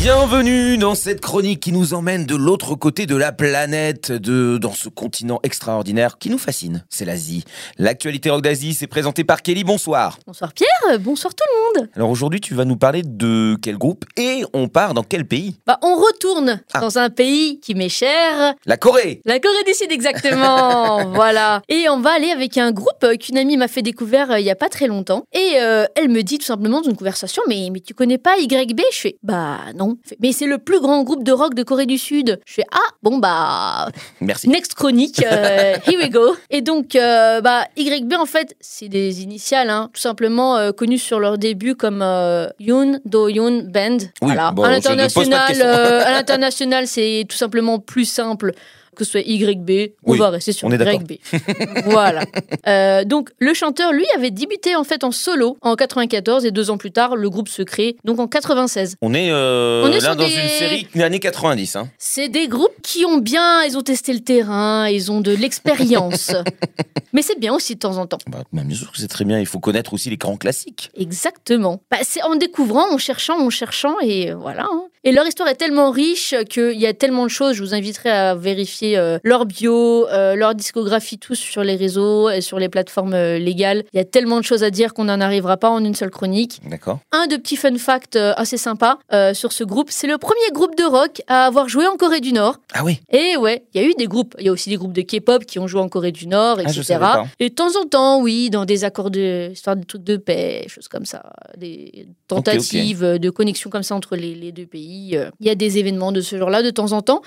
Bienvenue dans cette chronique qui nous emmène de l'autre côté de la planète, de, dans ce continent extraordinaire qui nous fascine, c'est l'Asie. L'actualité rock d'Asie, c'est présenté par Kelly, bonsoir. Bonsoir Pierre, bonsoir tout le monde. Alors aujourd'hui, tu vas nous parler de quel groupe et on part dans quel pays? Bah, on retourne Ah. dans un pays qui m'est cher, La Corée la Corée du Sud exactement. voilà. Et on va aller avec un groupe euh, qu'une amie m'a fait découvrir euh, il y a pas très longtemps. Et euh, elle me dit tout simplement dans une conversation, mais, mais tu connais pas YB Je fais, bah non. Mais c'est le plus grand groupe de rock de Corée du Sud. Je fais, ah bon bah Merci. Next chronique, euh, here we go. Et donc, euh, bah, YB, en fait, c'est des initiales, hein, tout simplement euh, connus sur leur début comme euh, Yoon Do Yoon Band. Oui, voilà. bon, à l'international, à l'international, c'est tout simplement plus simple que ce soit YB, on Oui, va rester sur. YB. voilà. Euh, donc le chanteur, lui, avait débuté en fait en solo en 94 et deux ans plus tard, le groupe se crée donc en 96. On est, euh, On est là dans des- une série des années 90. Hein. C'est des groupes qui ont bien, ils ont testé le terrain, ils ont de l'expérience. Mais c'est bien aussi de temps en temps. Bah, bah, bien sûr que c'est très bien, il faut connaître aussi les grands classiques. Exactement. Bah, c'est en découvrant, en cherchant, en cherchant, et voilà. hein. Et leur histoire est tellement riche qu'il y a tellement de choses. Je vous inviterai à vérifier euh, leur bio, euh, leur discographie, tous sur les réseaux et sur les plateformes euh, légales. Il y a tellement de choses à dire qu'on n'en arrivera pas en une seule chronique. D'accord Un de petits fun facts euh, assez sympa sur ce groupe, c'est le premier groupe de rock à avoir joué en Corée du Nord. Ah oui Et ouais, il y a eu des groupes, il y a aussi des groupes de K-pop qui ont joué en Corée du Nord, Ah, etc. pas. et de temps en temps, oui, dans des accords de, histoire de trucs de paix, choses comme ça, des tentatives de connexion comme ça entre les, les deux pays. Il y a des événements de ce genre-là de temps en temps.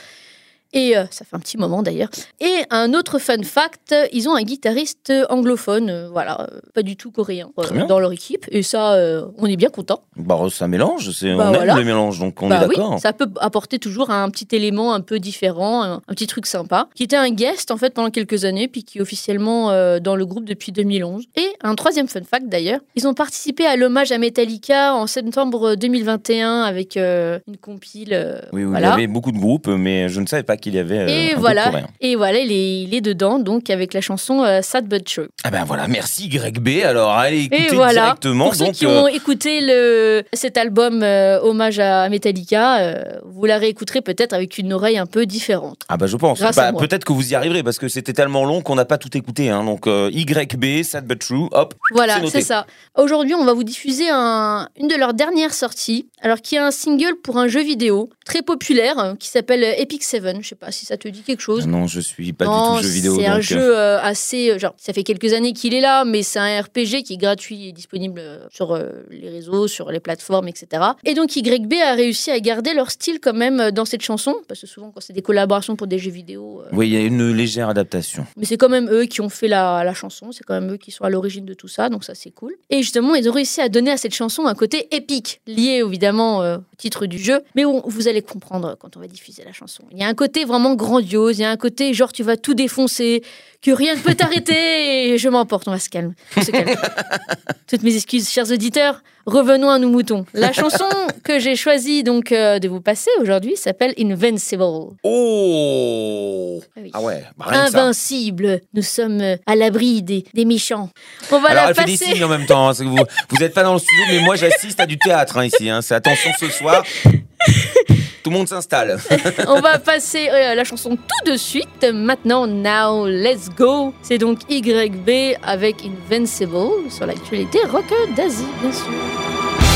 Et euh, ça fait un petit moment d'ailleurs. Et un autre fun fact, ils ont un guitariste anglophone, euh, voilà, euh, pas du tout coréen, dans leur équipe. Et ça, on est bien content. Bah, ça mélange, c'est, Bah, on voilà. aime le mélange, donc on Bah est oui, d'accord. ça peut apporter toujours un petit élément un peu différent, un, un petit truc sympa, qui était un guest en fait pendant quelques années, puis qui est officiellement dans le groupe depuis 2011. Et un troisième fun fact d'ailleurs, ils ont participé à l'hommage à Metallica en septembre 2021 avec une compile. Oui, oui, voilà. il y avait beaucoup de groupes, mais je ne savais pas qu'il y avait euh, Et un voilà, et voilà, il est, il est dedans, donc avec la chanson euh, Sad But True. Ah ben voilà, merci YB. Alors allez écouter voilà, directement. pour ceux qui euh, ont écouté le, cet album euh, hommage à Metallica, euh, vous la réécouterez peut-être avec une oreille un peu différente. Ah bah je pense. Bah. Peut-être que vous y arriverez parce que c'était tellement long qu'on n'a pas tout écouté. Hein. Donc euh, YB, Sad But True, hop. Voilà, C'est ça. Aujourd'hui, on va vous diffuser un- une de leurs dernières sorties, alors qui est un single pour un jeu vidéo très populaire euh, qui s'appelle Epic Seven. Je sais pas si ça te dit quelque chose. Non, je suis pas Non, du tout jeu vidéo. C'est un euh, jeu euh, assez. euh, Genre, ça fait quelques années qu'il est là, mais c'est un RPG qui est gratuit et disponible sur euh, les réseaux, sur les plateformes, etc. Et donc, YB a réussi à garder leur style quand même dans cette chanson, parce que souvent, quand c'est des collaborations pour des jeux vidéo, euh, Oui, il y a une légère adaptation. mais c'est quand même eux qui ont fait la, la chanson, c'est quand même eux qui sont à l'origine de tout ça, donc ça c'est cool. Et justement, ils ont réussi à donner à cette chanson un côté épique, lié évidemment au titre du jeu, mais on- vous allez comprendre quand on va diffuser la chanson. Il y a un côté vraiment grandiose, il y a un côté genre tu vas tout défoncer, que rien ne peut t'arrêter, et je m'emporte, on va se calmer. On se calme. Toutes mes excuses, chers auditeurs. Revenons à nos moutons. La chanson que j'ai choisi donc euh, de vous passer aujourd'hui s'appelle Invincible. Oh Ah oui. Ah ouais, bah, rien que ça. Invincible. Nous sommes euh, à l'abri des, des méchants. On va Alors la elle fait des passer. signes en même temps. hein, c'est que vous vous n'êtes pas dans le studio, mais moi j'assiste à du théâtre hein, ici. hein. C'est attention ce soir. Tout le monde s'installe. On va passer euh, la chanson tout de suite. Maintenant, now, let's go. C'est donc YB avec Invincible sur l'actualité rock d'Asie, bien sûr.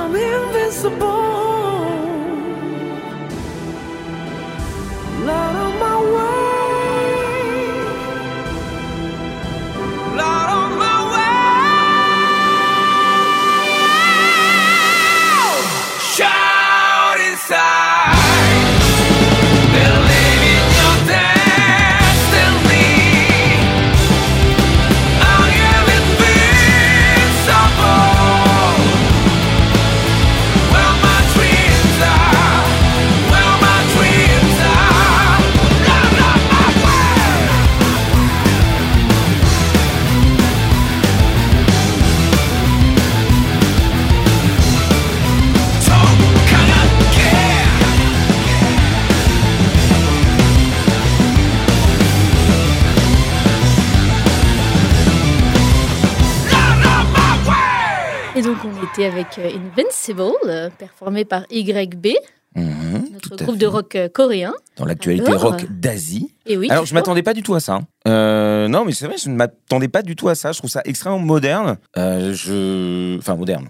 I'm invincible. Et donc on était avec euh, Invincible, euh, performé par YB, Mhm, notre groupe fait. de rock euh, coréen. Dans l'actualité rock d'Asie. Et oui. Alors, je m'attendais pas du tout à ça. hein. Euh, non, mais c'est vrai, je ne m'attendais pas du tout à ça. Je trouve ça extrêmement moderne. Euh, je... Enfin, moderne.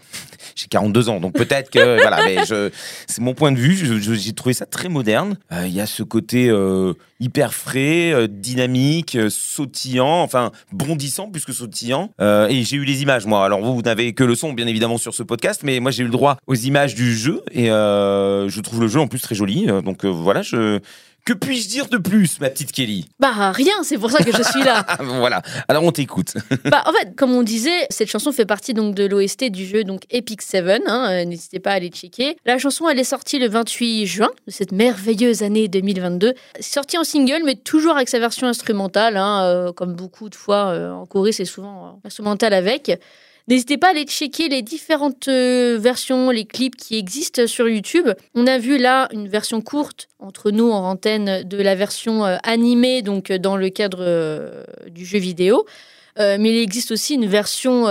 J'ai 42 ans, donc peut-être que voilà, mais c'est mon point de vue. J'ai trouvé ça très moderne. Euh, Il y a ce côté euh, hyper frais, euh, dynamique, sautillant, enfin bondissant plus que sautillant. Et j'ai eu les images, moi. Alors vous, n'avez que le son, bien évidemment, sur ce podcast, mais moi j'ai eu le droit aux images du jeu et je trouve le jeu en plus très joli. Donc voilà, je que puis-je dire de plus, ma petite Kelly? Bah rien, c'est pour ça que je suis là. Voilà. Alors on t'écoute. bah, en fait, comme on disait, cette chanson fait partie donc de l'OST du jeu donc Epic Seven. hein, euh, N'hésitez pas à aller checker. La chanson, elle est sortie le 28 juin de cette merveilleuse année 2022. Sortie en single, mais toujours avec sa version instrumentale. hein, euh, comme beaucoup de fois euh, en Corée, c'est souvent euh, instrumental avec. N'hésitez pas à aller checker les différentes euh, versions, les clips qui existent sur YouTube. On a vu là une version courte entre nous en antenne de la version euh, animée, donc euh, dans le cadre du jeu vidéo. Mais il existe aussi une version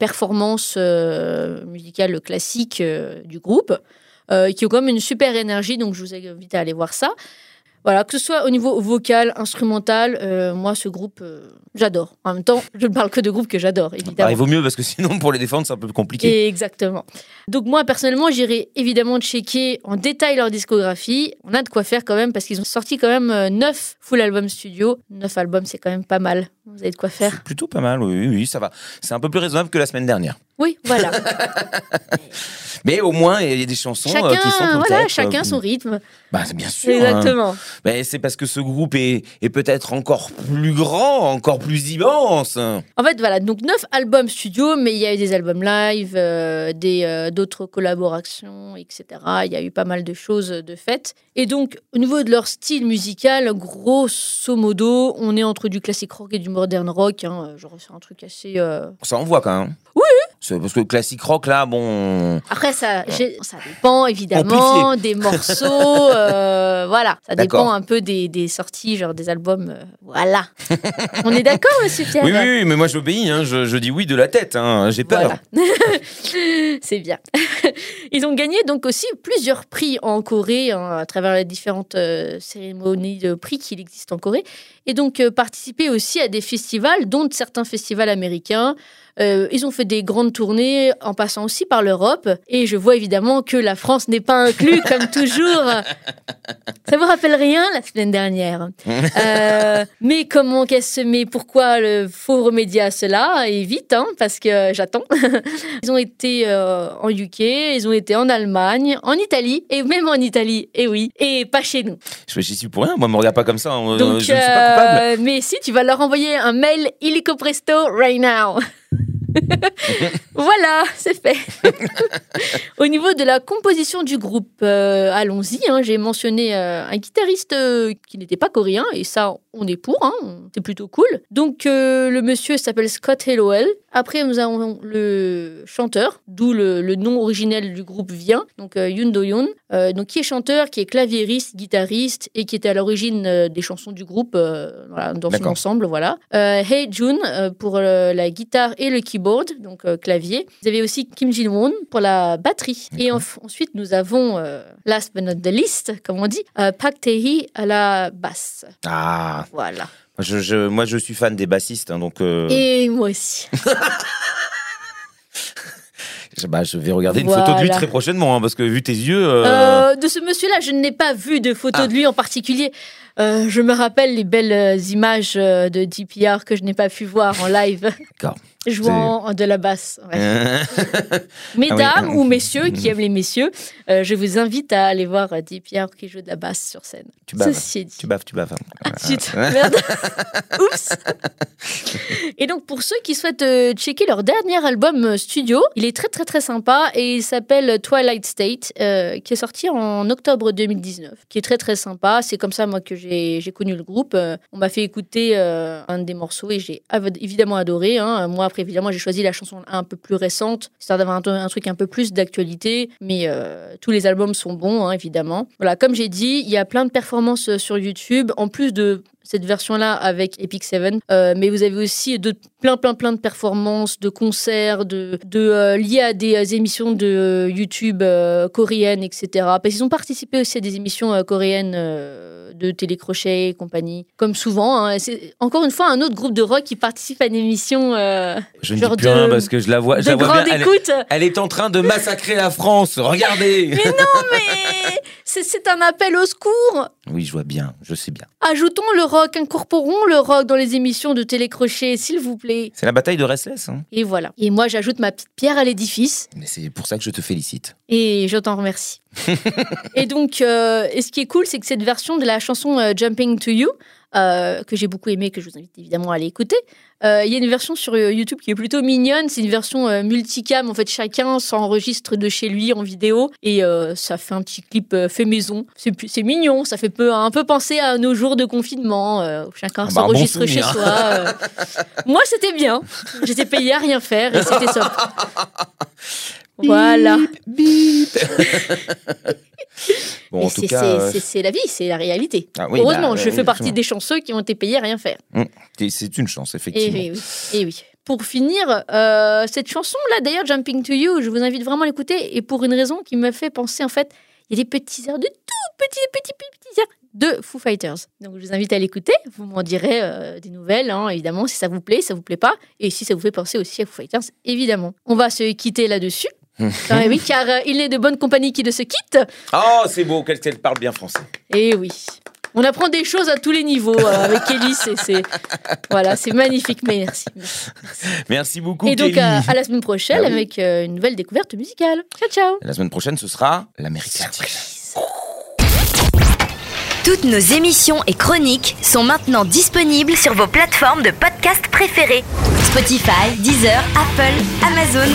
performance musicale classique du groupe, qui a quand même une super énergie, donc je vous invite à aller voir ça. Voilà, que ce soit au niveau vocal, instrumental, euh, moi ce groupe, euh, j'adore. En même temps, je ne parle que de groupes que j'adore, Bah, évidemment. il vaut mieux parce que sinon pour les défendre c'est un peu compliqué. Exactement. Donc moi personnellement, j'irai évidemment checker en détail leur discographie. On a de quoi faire quand même parce qu'ils ont sorti quand même euh, 9 full albums studio. 9 albums, c'est quand même pas mal. Vous avez de quoi faire. Plutôt pas mal, oui, oui, ça va. C'est un peu plus raisonnable que la semaine dernière. Oui, voilà. Mais au moins, il y a des chansons euh, chacun, qui sont peut-être, voilà, chacun euh, son rythme. Bah, c'est bien sûr. hein. Exactement. Mais c'est parce que ce groupe est, est peut-être encore plus grand, encore plus immense. En fait, voilà, donc 9 albums studio, mais il y a eu des albums live, euh, des euh, d'autres collaborations, etc. Il y a eu pas mal de choses de faites. Et donc, au niveau de leur style musical, grosso modo, on est entre du classique rock et du modern rock. Hein, genre, c'est un truc assez. euh, Ça envoie quand même. Parce que le classique rock là, bon. Après, ça, ça dépend évidemment des morceaux. euh, voilà, ça dépend un peu des, des sorties, genre des albums. euh, voilà. On est d'accord, monsieur Pierre Oui, oui, oui, mais moi j'obéis, hein, je, je dis oui de la tête, hein, j'ai peur. Voilà. C'est bien. Ils ont gagné donc aussi plusieurs prix en Corée hein, à travers les différentes euh, cérémonies de prix qu'il existe en Corée. Et donc participé aussi à des festivals, dont certains festivals américains. Ils ont fait des grandes en passant aussi par l'Europe. Et je vois évidemment que la France n'est pas inclue, comme toujours. Ça vous rappelle rien la semaine dernière Euh, Mais comment qu'est-ce Mais pourquoi le faut remédier à cela Et vite, hein, parce que j'attends. Ils ont été euh, en UK, ils ont été en Allemagne, en Italie, et même en Italie, et oui, et pas chez nous. Je j'y suis pour rien, moi me regarde pas comme ça, hein, Donc, je ne suis pas coupable. euh, mais si, tu vas leur envoyer un mail illico presto right now. voilà, c'est fait. Au niveau de la composition du groupe, euh, allons-y. hein, J'ai mentionné euh, un guitariste euh, qui n'était pas coréen, et ça, on est pour, hein, c'est plutôt cool. Donc, le monsieur s'appelle Scott Hallowell. Après, nous avons le chanteur, d'où le, le nom originel du groupe vient, donc Yoon Do-yoon, donc qui est chanteur, qui est claviériste, guitariste, et qui était à l'origine des chansons du groupe voilà, dans son ensemble. Voilà. Hey Jun pour la guitare et le keyboard, donc euh, clavier. Vous avez aussi Kim Jin-won pour la batterie. Et ensuite, nous avons, euh, last but not the least, comme on dit, euh, Park Tae-hee à la basse. Ah, Voilà. je, je- moi je suis fan des bassistes, hein, donc euh, Et moi aussi. Bah, je vais regarder une photo de lui Voilà. très prochainement, hein, parce que vu tes yeux. euh, Euh, de ce monsieur-là, je n'ai pas vu de photo Ah. de lui en particulier. Euh, je me rappelle les belles euh, images euh, de DPR que je n'ai pas pu voir en live. D'accord. Jouant de la basse. ouais. Mesdames Ah oui. ou messieurs qui aiment les messieurs, euh, je vous invite à aller voir euh, DPR qui joue de la basse sur scène. tu baves. Ceci dit. Tu baves, tu baves. Ah, zut, merde. Oups. Et donc pour ceux qui souhaitent euh, checker leur dernier album studio, il est très très très sympa et il s'appelle Twilight State, euh, qui est sorti en octobre 2019, qui est très très sympa. C'est comme ça moi que j'ai connu le groupe. On m'a fait écouter un des morceaux et j'ai évidemment adoré. hein. Moi après évidemment j'ai choisi la chanson un peu plus récente, histoire d'avoir un, truc un peu plus d'actualité. Mais euh, tous les albums sont bons hein, évidemment. Voilà, comme j'ai dit, il y a plein de performances sur YouTube, en plus de cette version-là avec Epic Seven. Euh, mais vous avez aussi de, plein, plein, plein de performances, de concerts, de, de, euh, liés à des euh, émissions de YouTube euh, coréennes, etc. Parce qu'ils ont participé aussi à des émissions coréennes de télécrochet et compagnie. Comme souvent, hein. c'est encore une fois un autre groupe de rock qui participe à une émission Je ne Genre dis plus de- rien parce que je la vois, je la vois bien. Elle, elle est en train de massacrer la France. Regardez. Mais non, mais c'est un appel au secours. Oui, je vois bien. Je sais bien. Ajoutons le rock, incorporons le rock dans les émissions de télécrochet, s'il vous plaît. C'est la bataille de Restless. hein. Et voilà. Et moi, j'ajoute ma petite pierre à l'édifice. Mais c'est pour ça que je te félicite. Et je t'en remercie. et donc, euh, et ce qui est cool, c'est que cette version de la chanson euh, Jumping to You, euh, que j'ai beaucoup aimé, que je vous invite évidemment à aller écouter, euh, il y a une version sur euh, YouTube qui est plutôt mignonne. C'est une version euh, multicam. En fait, chacun s'enregistre de chez lui en vidéo et ça fait un petit clip fait maison. C'est mignon. Ça fait peu, un peu penser à nos jours de confinement où chacun Ah bah, bon s'enregistre chez soi. Moi, c'était bien. J'étais payée à rien faire et c'était top. Voilà. Bon, Et en tout c'est- cas, c'est- euh, c'est la vie, c'est la réalité. Ah oui, Heureusement, bah, je fais partie effectivement. des chanceux qui ont été payés à rien faire. c'est- c'est une chance, Et effectivement. oui, oui. Et oui. Pour finir, euh, cette chanson-là, d'ailleurs, Jumping to You, je vous invite vraiment à l'écouter. Et pour une raison qui me fait penser, en fait, il y a des petits airs de tout petits, petits, petits airs de Foo Fighters. Donc, je vous invite à l'écouter. Vous m'en direz euh, des nouvelles, hein, évidemment, si ça vous plaît, si ça vous plaît pas. Et si ça vous fait penser aussi à Foo Fighters, évidemment. On va se quitter là-dessus. Ah oui, car euh, il n'est de bonne compagnie qui ne se quitte. Oh, c'est beau, qu'elle parle bien français. Et oui. On apprend des choses à tous les niveaux euh, avec Kelly. C'est, c'est- voilà, c'est magnifique. Merci. merci. Merci beaucoup, Et donc, Kelly. à, à la semaine prochaine Ah oui. avec euh, une nouvelle découverte musicale. Ciao, ciao. La semaine prochaine, ce sera l'Américain. Toutes nos émissions et chroniques sont maintenant disponibles sur vos plateformes de podcast préférées. Spotify, Deezer, Apple, Amazon.